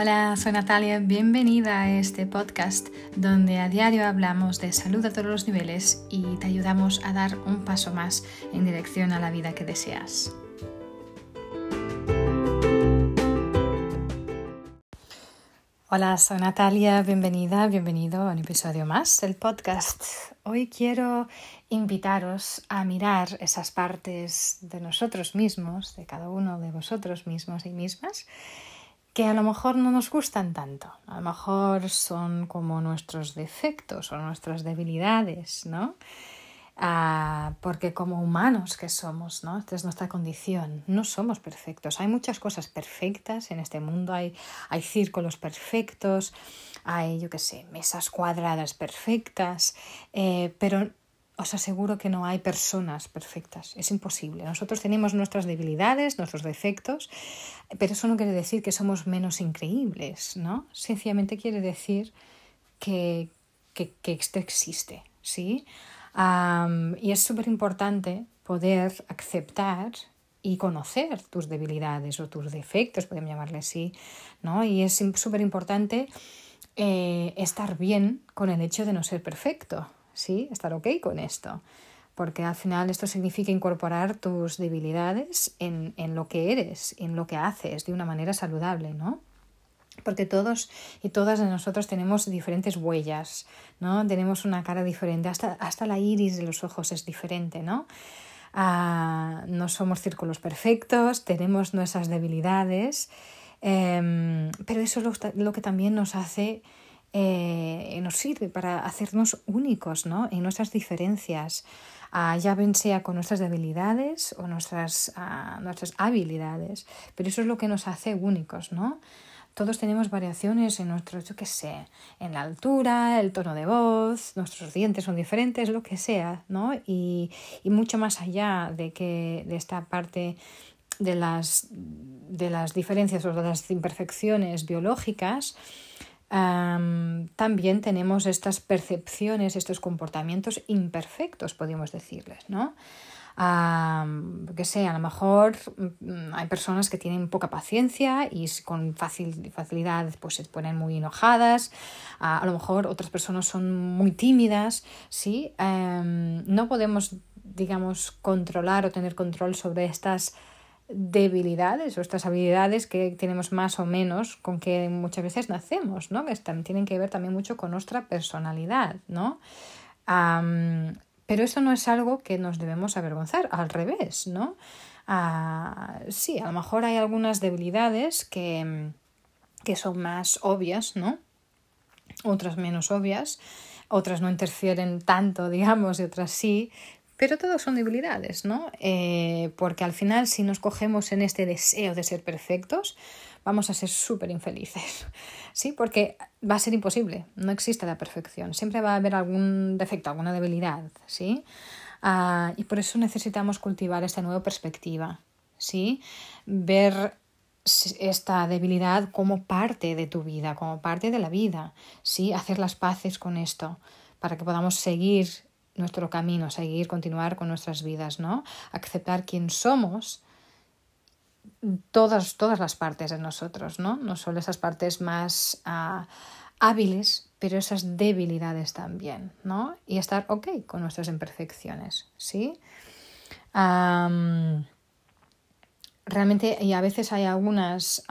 Hola, soy Natalia, bienvenida a este podcast donde a diario hablamos de salud a todos los niveles y te ayudamos a dar un paso más en dirección a la vida que deseas. Hola, soy Natalia, bienvenida, bienvenido a un episodio más del podcast. Hoy quiero invitaros a mirar esas partes de nosotros mismos, de cada uno de vosotros mismos y mismas, que a lo mejor no nos gustan tanto, a lo mejor son como nuestros defectos o nuestras debilidades, ¿no? Ah, porque como humanos que somos, ¿no? Esta es nuestra condición, no somos perfectos. Hay muchas cosas perfectas en este mundo, hay, hay círculos perfectos, hay, yo qué sé, mesas cuadradas perfectas, eh, pero os aseguro que no hay personas perfectas, es imposible. Nosotros tenemos nuestras debilidades, nuestros defectos, pero eso no quiere decir que somos menos increíbles, ¿no? Sencillamente quiere decir que, que, esto existe, ¿sí? y es súper importante poder aceptar y conocer tus debilidades o tus defectos, podemos llamarle así, ¿no? Y es súper importante eh, estar bien con el hecho de no ser perfecto, ¿sí? Estar ok con esto, porque al final esto significa incorporar tus debilidades en, en lo que eres, en lo que haces de una manera saludable, ¿no? porque todos y todas de nosotros tenemos diferentes huellas, ¿no? Tenemos una cara diferente, hasta, hasta la iris de los ojos es diferente, ¿no? Ah, no somos círculos perfectos, tenemos nuestras debilidades, em, pero eso es lo, que también nos hace, eh, nos sirve para hacernos únicos, ¿no? En nuestras diferencias, ah, ya ven sea con nuestras debilidades o nuestras, ah, nuestras habilidades, pero eso es lo que nos hace únicos, ¿no? Todos tenemos variaciones en nuestro, yo qué sé, en la altura, el tono de voz, nuestros dientes son diferentes, lo que sea, ¿no? Y, mucho más allá de que de esta parte de las, de las diferencias o de las imperfecciones biológicas, también tenemos estas percepciones, estos comportamientos imperfectos, podríamos decirles, ¿no? que sé, a lo mejor mm, hay personas que tienen poca paciencia y con fácil, facilidad pues, se ponen muy enojadas, a lo mejor otras personas son muy tímidas, ¿sí? No podemos, digamos, controlar o tener control sobre estas debilidades o estas habilidades que tenemos más o menos con que muchas veces nacemos, ¿no? Que tienen que ver también mucho con nuestra personalidad, ¿no? Pero eso no es algo que nos debemos avergonzar, al revés, ¿no? Ah, sí, a lo mejor hay algunas debilidades que, que son más obvias, ¿no? Otras menos obvias, otras no interfieren tanto, digamos, y otras sí, pero todas son debilidades, ¿no? Eh, porque al final, si nos cogemos en este deseo de ser perfectos, vamos a ser súper infelices. Sí, porque va a ser imposible, no existe la perfección, siempre va a haber algún defecto, alguna debilidad, ¿sí? Ah, y por eso necesitamos cultivar esta nueva perspectiva, ¿sí? Ver esta debilidad como parte de tu vida, como parte de la vida, ¿sí? Hacer las paces con esto para que podamos seguir nuestro camino, seguir, continuar con nuestras vidas, ¿no? Aceptar quién somos todas, todas las partes de nosotros, ¿no? No solo esas partes más ah, hábiles, pero esas debilidades también, ¿no? Y estar ok con nuestras imperfecciones, ¿sí? realmente, y a veces hay algunas,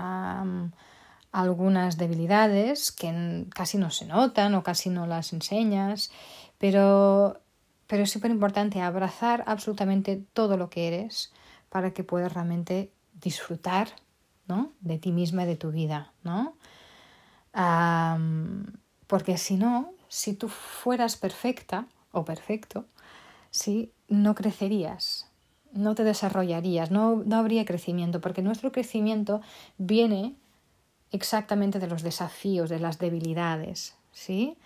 algunas debilidades que casi no se notan o casi no las enseñas, pero, pero es súper importante abrazar absolutamente todo lo que eres para que puedas realmente disfrutar ¿no? de ti misma y de tu vida, ¿no? porque si no, si tú fueras perfecta o perfecto, ¿sí? no crecerías, no te desarrollarías, no, no habría crecimiento, porque nuestro crecimiento viene exactamente de los desafíos, de las debilidades, ¿sí?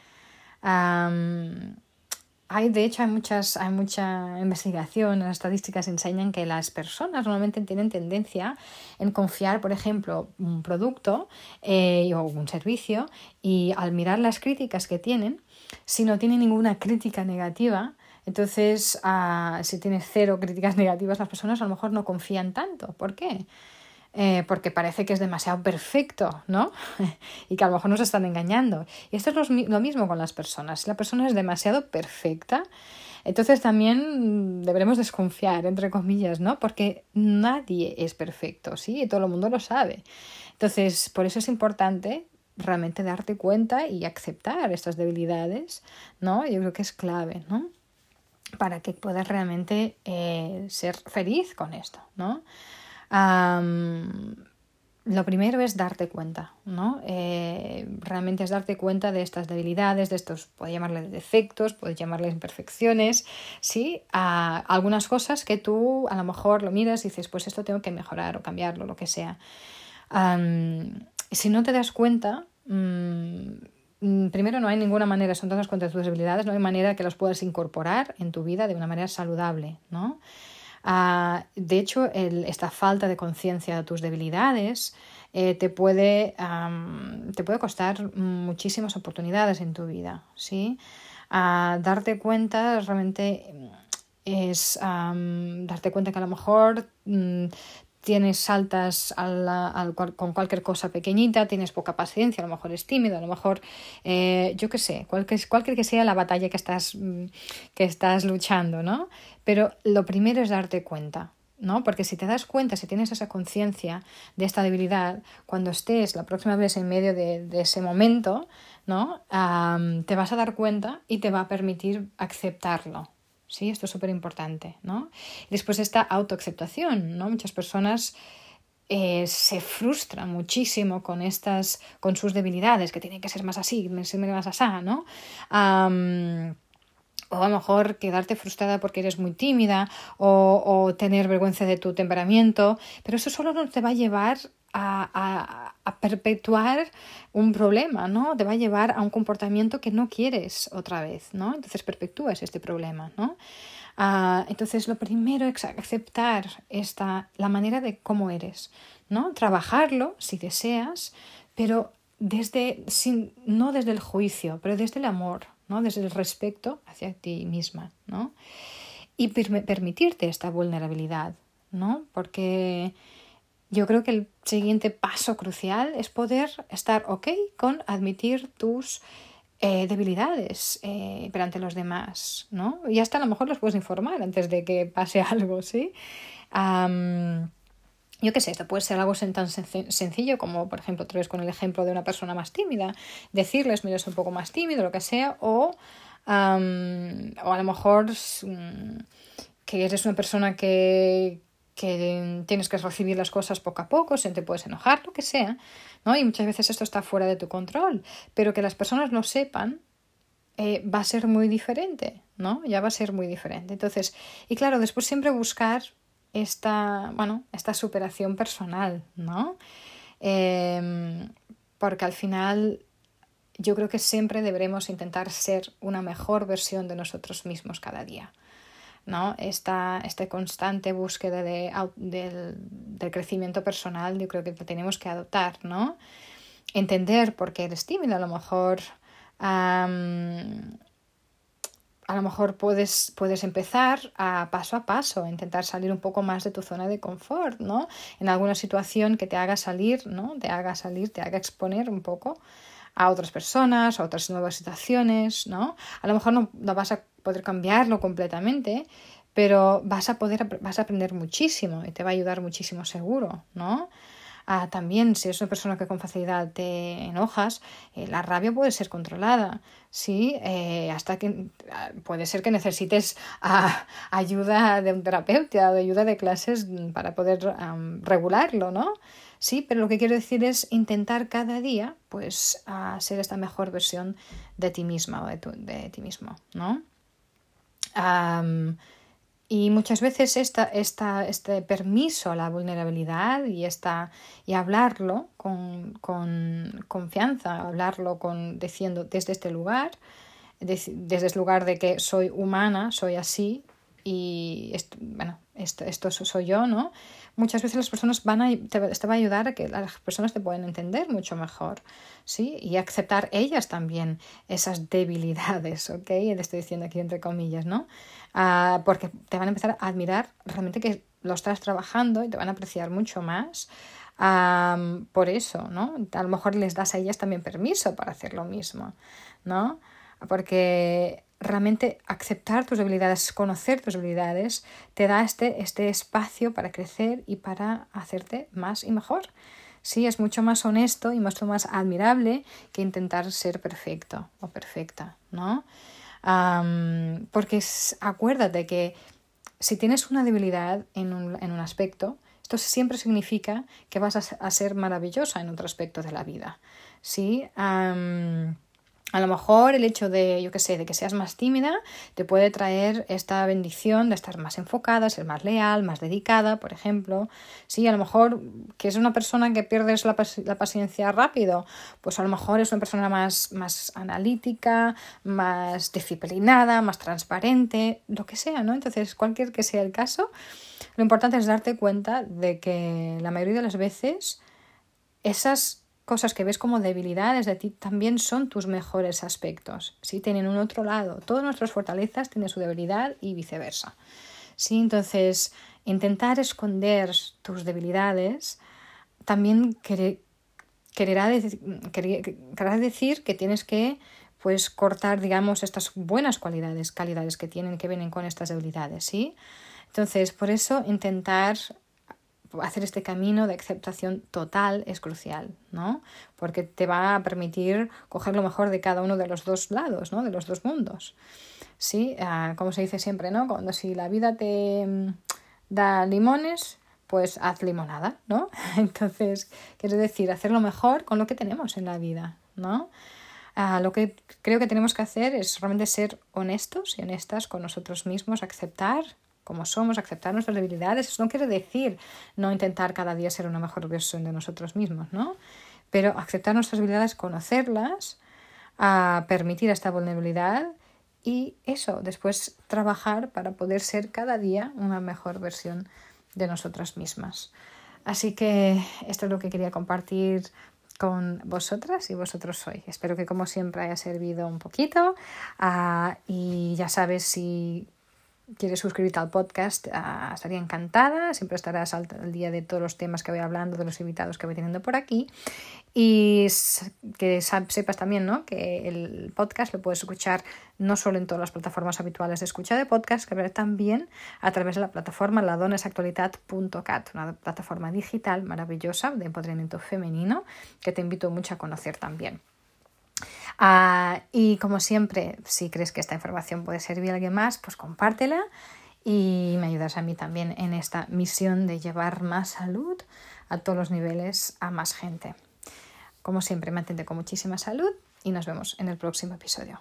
Hay, de hecho, hay, muchas, hay mucha investigación, las estadísticas enseñan que las personas normalmente tienen tendencia en confiar, por ejemplo, un producto eh, o un servicio y al mirar las críticas que tienen, si no tienen ninguna crítica negativa, entonces ah, si tienes cero críticas negativas, las personas a lo mejor no confían tanto. ¿Por qué? Eh, porque parece que es demasiado perfecto, ¿no? y que a lo mejor nos están engañando. Y esto es lo, mismo con las personas. Si la persona es demasiado perfecta, entonces también deberemos desconfiar, entre comillas, ¿no? Porque nadie es perfecto, ¿sí? Y todo el mundo lo sabe. Entonces, por eso es importante realmente darte cuenta y aceptar estas debilidades, ¿no? Yo creo que es clave, ¿no? Para que puedas realmente eh, ser feliz con esto, ¿no? Lo primero es darte cuenta, ¿no? Eh, realmente es darte cuenta de estas debilidades, de estos, puedes llamarles defectos, puedes llamarles imperfecciones, ¿sí? algunas cosas que tú a lo mejor lo miras y dices, pues esto tengo que mejorar o cambiarlo, lo que sea. si no te das cuenta, mm, primero no hay ninguna manera, son todas de tus debilidades, no hay manera que las puedas incorporar en tu vida de una manera saludable, ¿no? Ah, de hecho, esta falta de conciencia de tus debilidades eh, te, puede, te puede costar muchísimas oportunidades en tu vida. ¿sí? Ah, darte cuenta realmente es darte cuenta que a lo mejor mm, tienes saltas con cualquier cosa pequeñita, tienes poca paciencia, a lo mejor es tímido, a lo mejor, eh, yo qué sé, cualquier, que sea la batalla que estás, mm, que estás luchando, ¿no? Pero lo primero es darte cuenta, ¿no? Porque si te das cuenta, si tienes esa conciencia de esta debilidad, cuando estés la próxima vez en medio de, ese momento, ¿no? te vas a dar cuenta y te va a permitir aceptarlo, ¿sí? Esto es súper importante, ¿no? Después esta autoaceptación, ¿no? Muchas personas eh, se frustran muchísimo con estas, con sus debilidades, que tienen que ser más así, más así, ¿no? O a lo mejor quedarte frustrada porque eres muy tímida o, tener vergüenza de tu temperamento, pero eso solo no te va a llevar a, perpetuar un problema, ¿no? Te va a llevar a un comportamiento que no quieres otra vez, ¿no? Entonces perpetúas este problema, ¿no? Ah, entonces lo primero es aceptar esta, la manera de cómo eres, ¿no? Trabajarlo si deseas, pero desde, sin, no desde el juicio, pero desde el amor, Desde el respeto hacia ti misma, ¿no? Y permitirte esta vulnerabilidad, ¿no? Porque yo creo que el siguiente paso crucial es poder estar ok con admitir tus eh, debilidades eh, ante los demás, ¿no? Y hasta a lo mejor los puedes informar antes de que pase algo, ¿sí? Yo qué sé, esto puede ser algo tan sencillo como, por ejemplo, otra vez con el ejemplo de una persona más tímida, decirles, mira, es un poco más tímido, lo que sea, o, o a lo mejor mm, que eres una persona que, que tienes que recibir las cosas poco a poco, se te puedes enojar, lo que sea, ¿no? Y muchas veces esto está fuera de tu control, pero que las personas lo sepan eh, va a ser muy diferente, ¿no? Ya va a ser muy diferente. Entonces, y claro, después siempre buscar esta, bueno, esta superación personal, ¿no? Em, porque al final yo creo que siempre deberemos intentar ser una mejor versión de nosotros mismos cada día. ¿no? Esta, constante búsqueda de, del, crecimiento personal, yo creo que tenemos que adoptar, ¿no? Entender por qué eres tímido, a lo mejor. A lo mejor puedes, puedes empezar a paso a paso, intentar salir un poco más de tu zona de confort, ¿no? En alguna situación que te haga salir, ¿no? Te haga salir, te haga exponer un poco a otras personas, a otras nuevas situaciones, ¿no? A lo mejor no, no vas a poder cambiarlo completamente, pero vas a poder, vas a aprender muchísimo y te va a ayudar muchísimo seguro, ¿no? Ah, también, si eres una persona que con facilidad te enojas, eh, la rabia puede ser controlada, ¿sí? Eh, hasta que ah, puede ser que necesites ah, ayuda de un terapeuta o ayuda de clases para poder regularlo, ¿no? Sí, pero lo que quiero decir es intentar cada día, pues, ser esta mejor versión de ti misma o de, de ti mismo, ¿no? Y muchas veces esta, esta, este permiso a la vulnerabilidad y, esta, y hablarlo con, con confianza, hablarlo con, diciendo desde este lugar, desde el lugar de que soy humana, soy así y bueno, esto, esto soy yo, ¿no? Muchas veces las personas van a, te, va a ayudar a que las personas te puedan entender mucho mejor, ¿sí? Y aceptar ellas también esas debilidades, ¿ok? Le estoy diciendo aquí entre comillas, ¿no? Ah, porque te van a empezar a admirar realmente que lo estás trabajando y te van a apreciar mucho más por eso, ¿no? A lo mejor les das a ellas también permiso para hacer lo mismo, ¿no? Porque realmente aceptar tus debilidades, conocer tus debilidades, te da este, este espacio para crecer y para hacerte más y mejor. Sí, es mucho más honesto y mucho más admirable que intentar ser perfecto o perfecta, ¿no? porque acuérdate que si tienes una debilidad en un, en un aspecto, esto siempre significa que vas a, ser maravillosa en otro aspecto de la vida. ¿sí? A lo mejor el hecho de, yo qué sé, de que seas más tímida te puede traer esta bendición de estar más enfocada, ser más leal, más dedicada, por ejemplo. Sí, a lo mejor que es una persona que pierdes la, la paciencia rápido, pues a lo mejor es una persona más, más analítica, más disciplinada, más transparente, lo que sea, ¿no? Entonces, cualquier que sea el caso, lo importante es darte cuenta de que la mayoría de las veces esas cosas que ves como debilidades de ti también son tus mejores aspectos. ¿sí? Tienen un otro lado. Todas nuestras fortalezas tienen su debilidad y viceversa. ¿sí? Entonces, intentar esconder tus debilidades también quererá, decir que tienes que pues cortar, digamos, estas buenas cualidades, calidades que tienen, que vienen con estas debilidades, ¿sí? Entonces, por eso intentar hacer este camino de aceptación total es crucial, ¿no? Porque te va a permitir coger lo mejor de cada uno de los dos lados, ¿no? De los dos mundos. Sí, ah, como se dice siempre, ¿no? Cuando si la vida te mm, da limones, pues haz limonada, ¿no? Entonces, quiero decir, hacer lo mejor con lo que tenemos en la vida, ¿no? Ah, lo que creo que tenemos que hacer es realmente ser honestos y honestas con nosotros mismos, aceptar como somos, aceptar nuestras debilidades. Eso no quiere decir no intentar cada día ser una mejor versión de nosotros mismos, ¿no? Pero aceptar nuestras debilidades, conocerlas, a permitir esta vulnerabilidad y eso, después trabajar para poder ser cada día una mejor versión de nosotras mismas. Así que esto es lo que quería compartir con vosotras y vosotros hoy. Espero que como siempre haya servido un poquito ah, y ya sabes si quieres suscribirte al podcast, ah, estaría encantada. Siempre estarás al, día de todos los temas que voy hablando, de los invitados que voy teniendo por aquí. Y que sepas también ¿no? que el podcast lo puedes escuchar no solo en todas las plataformas habituales de escucha de podcast, pero también a través de la plataforma ladonesactualidad.cat, una plataforma digital maravillosa de empoderamiento femenino que te invito mucho a conocer también. Ah, y como siempre, si crees que esta información puede servir a alguien más, pues compártela y me ayudas a mí también en esta misión de llevar más salud a todos los niveles a más gente. Como siempre, mantente con muchísima salud y nos vemos en el próximo episodio.